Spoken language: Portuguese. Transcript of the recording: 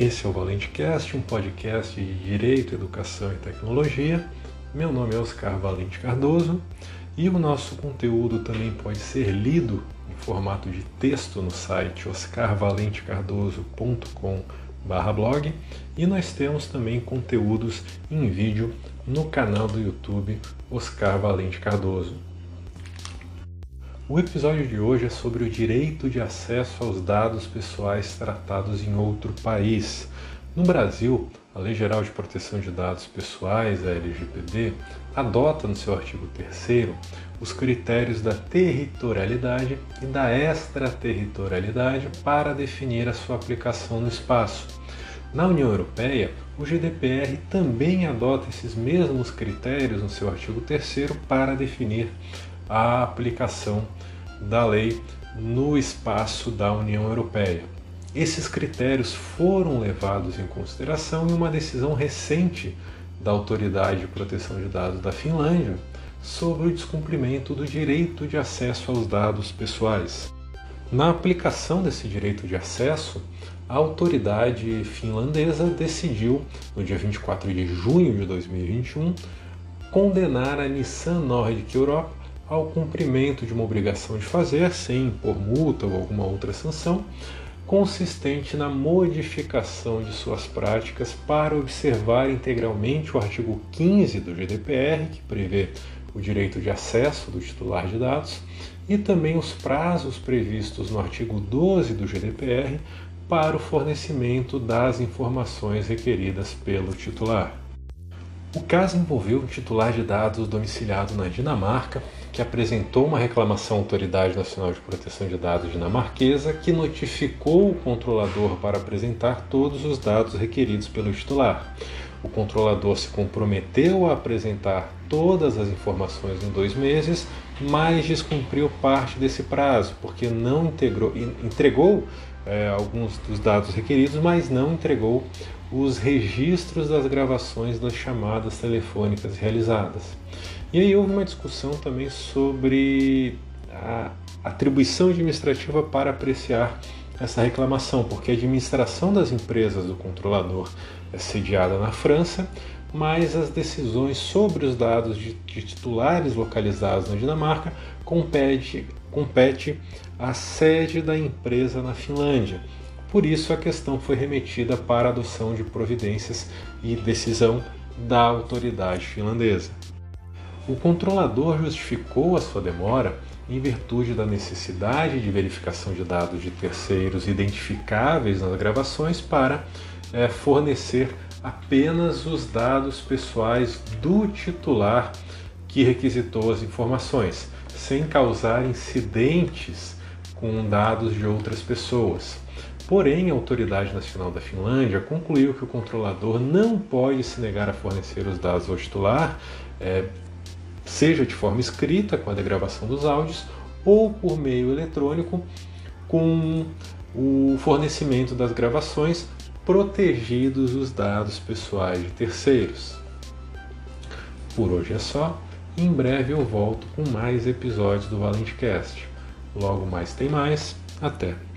Esse é o ValenteCast, um podcast de Direito, Educação e Tecnologia. Meu nome é Oscar Valente Cardoso e o nosso conteúdo também pode ser lido em formato de texto no site oscarvalentecardoso.com/blog e nós temos também conteúdos em vídeo no canal do YouTube Oscar Valente Cardoso. O episódio de hoje é sobre o direito de acesso aos dados pessoais tratados em outro país. No Brasil, a Lei Geral de Proteção de Dados Pessoais, a LGPD, adota no seu artigo 3 os critérios da territorialidade e da extraterritorialidade para definir a sua aplicação no espaço. Na União Europeia, o GDPR também adota esses mesmos critérios no seu artigo 3 para definir a aplicação da lei no espaço da União Europeia. Esses critérios foram levados em consideração em uma decisão recente da Autoridade de Proteção de Dados da Finlândia sobre o descumprimento do direito de acesso aos dados pessoais. Na aplicação desse direito de acesso, a autoridade finlandesa decidiu, no dia 24 de junho de 2021, condenar a Nissan Nordic Europe ao cumprimento de uma obrigação de fazer, sem impor multa ou alguma outra sanção, consistente na modificação de suas práticas para observar integralmente o artigo 15 do GDPR, que prevê o direito de acesso do titular de dados, e também os prazos previstos no artigo 12 do GDPR para o fornecimento das informações requeridas pelo titular. O caso envolveu um titular de dados domiciliado na Dinamarca que apresentou uma reclamação à Autoridade Nacional de Proteção de Dados dinamarquesa, que notificou o controlador para apresentar todos os dados requeridos pelo titular. O controlador se comprometeu a apresentar todas as informações em dois meses, mas descumpriu parte desse prazo, porque não integrou, entregou é, alguns dos dados requeridos, mas não entregou os registros das gravações das chamadas telefônicas realizadas. E aí houve uma discussão também sobre a atribuição administrativa para apreciar essa reclamação, porque a administração das empresas do controlador é sediada na França, mas as decisões sobre os dados de, de titulares localizados na Dinamarca compete, compete à sede da empresa na Finlândia. Por isso, a questão foi remetida para adoção de providências e decisão da autoridade finlandesa. O controlador justificou a sua demora em virtude da necessidade de verificação de dados de terceiros identificáveis nas gravações para é, fornecer apenas os dados pessoais do titular que requisitou as informações, sem causar incidentes com dados de outras pessoas. Porém, a Autoridade Nacional da Finlândia concluiu que o controlador não pode se negar a fornecer os dados ao titular, é, seja de forma escrita, com a degravação dos áudios, ou por meio eletrônico, com o fornecimento das gravações, protegidos os dados pessoais de terceiros. Por hoje é só. Em breve eu volto com mais episódios do ValenteCast. Logo mais tem mais. Até!